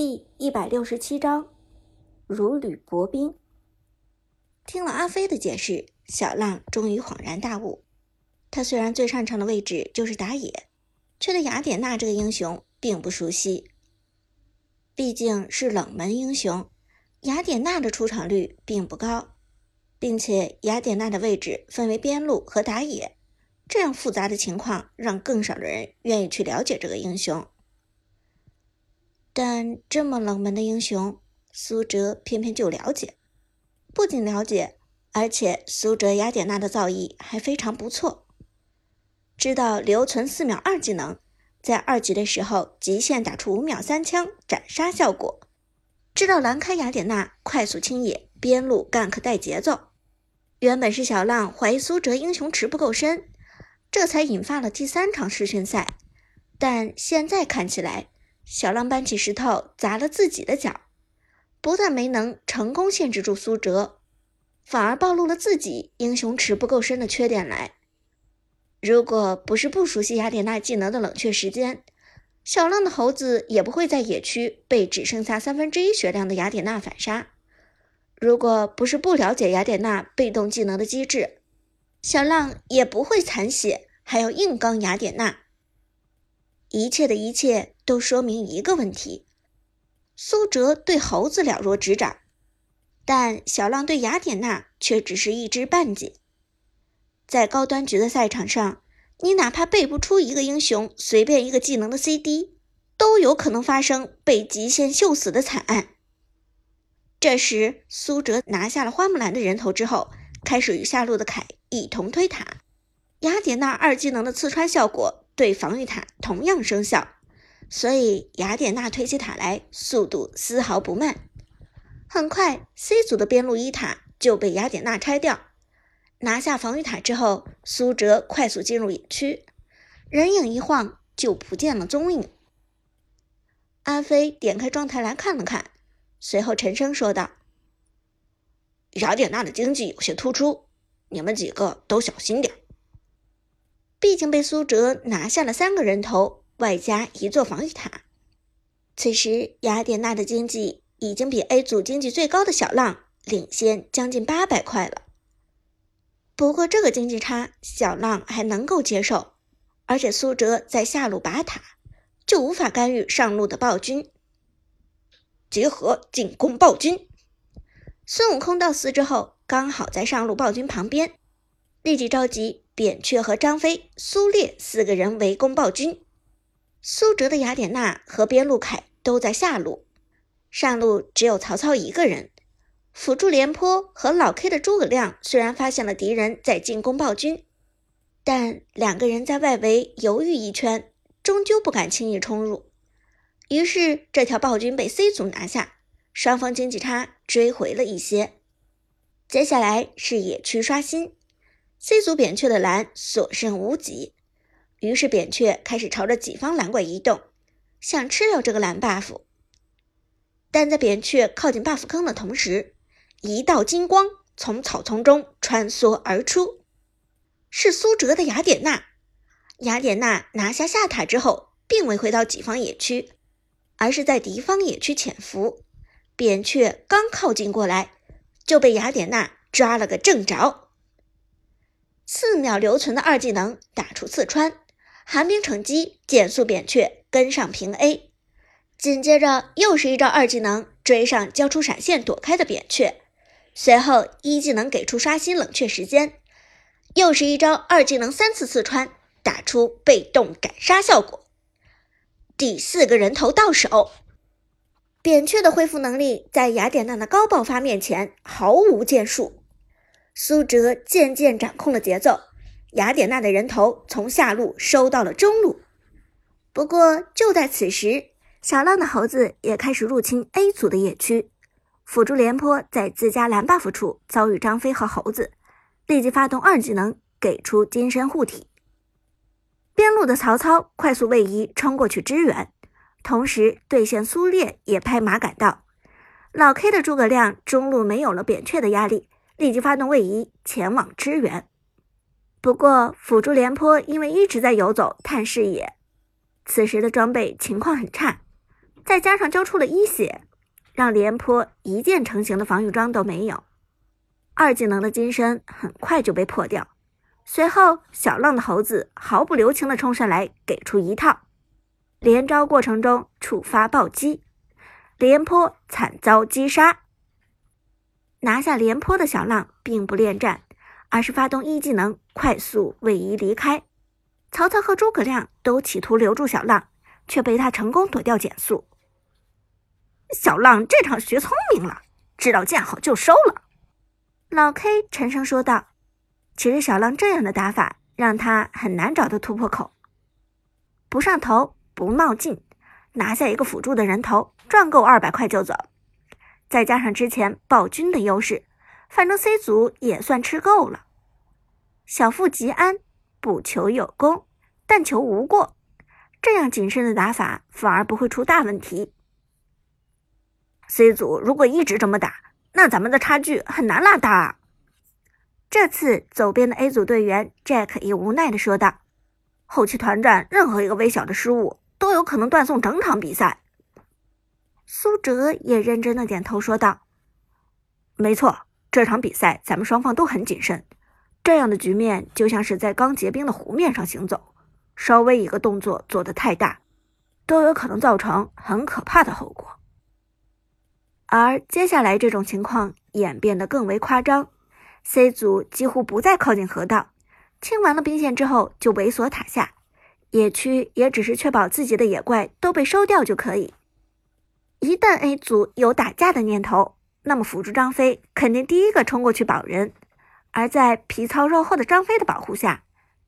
第一百六十七章如履薄冰。听了阿飞的解释，小浪终于恍然大悟。他虽然最擅长的位置就是打野，却对雅典娜这个英雄并不熟悉。毕竟是冷门英雄，雅典娜的出场率并不高，并且雅典娜的位置分为边路和打野，这样复杂的情况让更少的人愿意去了解这个英雄。但这么冷门的英雄，苏哲偏偏就了解。不仅了解，而且苏哲雅典娜的造诣还非常不错。知道留存四秒二技能，在二级的时候极限打出五秒三枪斩杀效果。知道蓝开雅典娜快速清野，边路 gank 带节奏。原本是小浪怀疑苏哲英雄池不够深，这才引发了第三场试训赛。但现在看起来。小浪搬起石头砸了自己的脚，不但没能成功限制住苏哲，反而暴露了自己英雄池不够深的缺点来。如果不是不熟悉雅典娜技能的冷却时间，小浪的猴子也不会在野区被只剩下三分之一血量的雅典娜反杀。如果不是不了解雅典娜被动技能的机制，小浪也不会残血还要硬刚雅典娜。一切的一切都说明一个问题：苏哲对猴子了若指掌，但小浪对雅典娜却只是一知半解。在高端局的赛场上，你哪怕背不出一个英雄，随便一个技能的 CD，都有可能发生被极限秀死的惨案。这时，苏哲拿下了花木兰的人头之后，开始与下路的凯一同推塔。雅典娜二技能的刺穿效果。对防御塔同样生效，所以雅典娜推起塔来速度丝毫不慢。很快，C 组的边路一塔就被雅典娜拆掉，拿下防御塔之后，苏哲快速进入野区，人影一晃就不见了踪影。阿飞点开状态来看了看，随后沉声说道：“雅典娜的经济有些突出，你们几个都小心点。”毕竟被苏哲拿下了三个人头，外加一座防御塔。此时雅典娜的经济已经比 A 组经济最高的小浪领先将近八百块了。不过这个经济差，小浪还能够接受。而且苏哲在下路拔塔，就无法干预上路的暴君。结合进攻暴君，孙悟空到死之后，刚好在上路暴君旁边，立即召集。扁鹊和张飞、苏烈四个人围攻暴君，苏哲的雅典娜和边路凯都在下路，上路只有曹操一个人。辅助廉颇和老 K 的诸葛亮虽然发现了敌人在进攻暴君，但两个人在外围犹豫一圈，终究不敢轻易冲入。于是这条暴君被 C 组拿下，双方经济差追回了一些。接下来是野区刷新。C 组扁鹊的蓝所剩无几，于是扁鹊开始朝着己方蓝怪移动，想吃掉这个蓝 buff。但在扁鹊靠近 buff 坑的同时，一道金光从草丛中穿梭而出，是苏哲的雅典娜。雅典娜拿下下塔之后，并未回到己方野区，而是在敌方野区潜伏。扁鹊刚靠近过来，就被雅典娜抓了个正着。四秒留存的二技能打出刺穿，寒冰惩击减速扁鹊跟上平 A，紧接着又是一招二技能追上交出闪现躲开的扁鹊，随后一技能给出刷新冷却时间，又是一招二技能三次刺穿打出被动斩杀效果，第四个人头到手，扁鹊的恢复能力在雅典娜的高爆发面前毫无建树。苏哲渐渐掌控了节奏，雅典娜的人头从下路收到了中路。不过就在此时，小浪的猴子也开始入侵 A 组的野区。辅助廉颇在自家蓝 buff 处遭遇张飞和猴子，立即发动二技能，给出金身护体。边路的曹操快速位移冲过去支援，同时对线苏烈也拍马赶到。老 K 的诸葛亮中路没有了扁鹊的压力。立即发动位移前往支援，不过辅助廉颇因为一直在游走探视野，此时的装备情况很差，再加上交出了一血，让廉颇一件成型的防御装都没有。二技能的金身很快就被破掉。随后，小浪的猴子毫不留情地冲上来，给出一套连招过程中触发暴击，廉颇惨遭击杀。拿下廉颇的小浪并不恋战，而是发动一技能快速位移离开。曹操和诸葛亮都企图留住小浪，却被他成功躲掉减速。小浪这场学聪明了，知道见好就收了。老 K 沉声说道。其实小浪这样的打法让他很难找到突破口，不上头不冒进，拿下一个辅助的人头，赚够二百块就走。再加上之前暴君的优势，反正 C 组也算吃够了。小富即安，不求有功，但求无过。这样谨慎的打法反而不会出大问题。C 组如果一直这么打，那咱们的差距很难拉大啊。这次走边的 A 组队员 Jack 也无奈地说道：“后期团战任何一个微小的失误都有可能断送整场比赛。”苏哲也认真的点头说道：“没错，这场比赛咱们双方都很谨慎。这样的局面就像是在刚结冰的湖面上行走，稍微一个动作做得太大，都有可能造成很可怕的后果。而接下来这种情况演变得更为夸张。” C 组几乎不再靠近河道，清完了兵线之后就猥琐塔下，野区也只是确保自己的野怪都被收掉就可以。一旦 A 组有打架的念头，那么辅助张飞肯定第一个冲过去保人，而在皮糙肉厚的张飞的保护下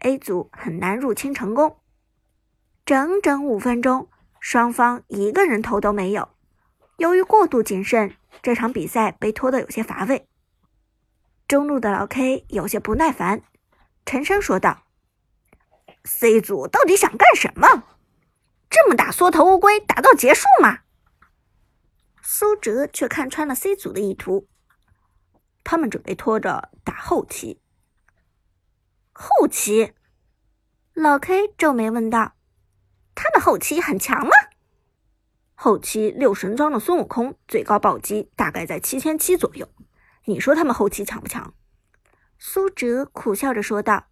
，A 组很难入侵成功。整整五分钟，双方一个人头都没有。由于过度谨慎，这场比赛被拖得有些乏味。中路的老 K 有些不耐烦，沉声说道：“C 组到底想干什么？这么打缩头乌龟，打到结束吗？”苏哲却看穿了 C 组的意图，他们准备拖着打后期。后期？老 K 皱眉问道：“他的后期很强吗？”后期六神装的孙悟空最高暴击大概在七千七左右。你说他们后期强不强？苏哲苦笑着说道：“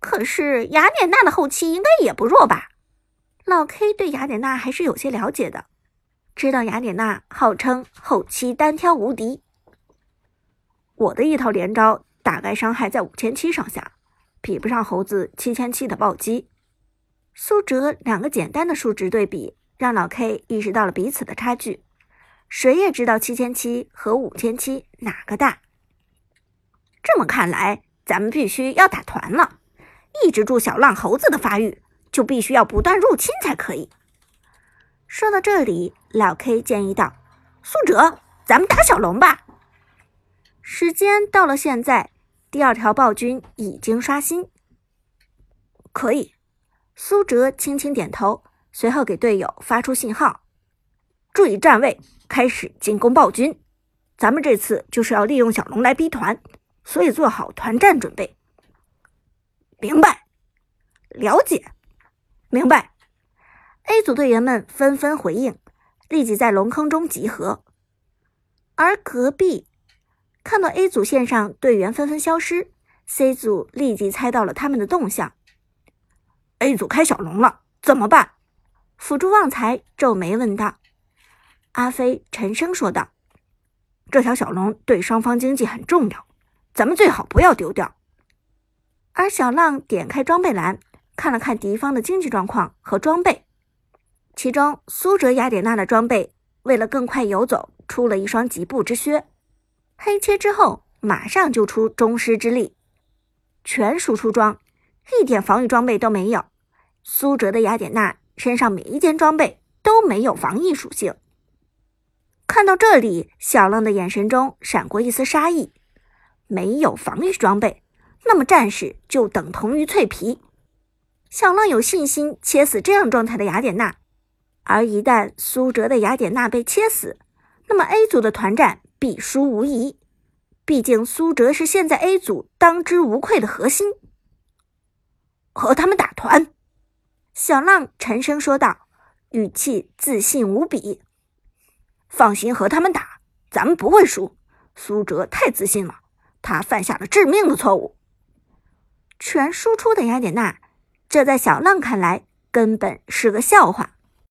可是雅典娜的后期应该也不弱吧？”老 K 对雅典娜还是有些了解的，知道雅典娜号称后期单挑无敌。我的一套连招大概伤害在五千七上下，比不上猴子七千七的暴击。苏哲两个简单的数值对比，让老 K 意识到了彼此的差距。谁也知道七千七和五千七哪个大？这么看来，咱们必须要打团了。抑制住小浪猴子的发育，就必须要不断入侵才可以。说到这里，老 K 建议道：“苏哲，咱们打小龙吧。”时间到了现在，第二条暴君已经刷新。可以。苏哲轻轻点头，随后给队友发出信号：“注意站位。”开始进攻暴君，咱们这次就是要利用小龙来逼团，所以做好团战准备。明白，了解，明白。A 组队员们纷纷回应，立即在龙坑中集合。而隔壁看到 A 组线上队员纷纷消失，C 组立即猜到了他们的动向。A 组开小龙了，怎么办？辅助旺财皱眉问道。阿飞沉声说道：“这条小龙对双方经济很重要，咱们最好不要丢掉。”而小浪点开装备栏，看了看敌方的经济状况和装备，其中苏哲雅典娜的装备为了更快游走，出了一双疾步之靴。黑切之后，马上就出宗师之力，全输出装，一点防御装备都没有。苏哲的雅典娜身上每一件装备都没有防御属性。看到这里，小浪的眼神中闪过一丝杀意。没有防御装备，那么战士就等同于脆皮。小浪有信心切死这样状态的雅典娜，而一旦苏哲的雅典娜被切死，那么 A 组的团战必输无疑。毕竟苏哲是现在 A 组当之无愧的核心。和他们打团，小浪沉声说道：“语气自信无比。放心，和他们打，咱们不会输。苏哲太自信了，他犯下了致命的错误。全输出的雅典娜，这在小浪看来根本是个笑话。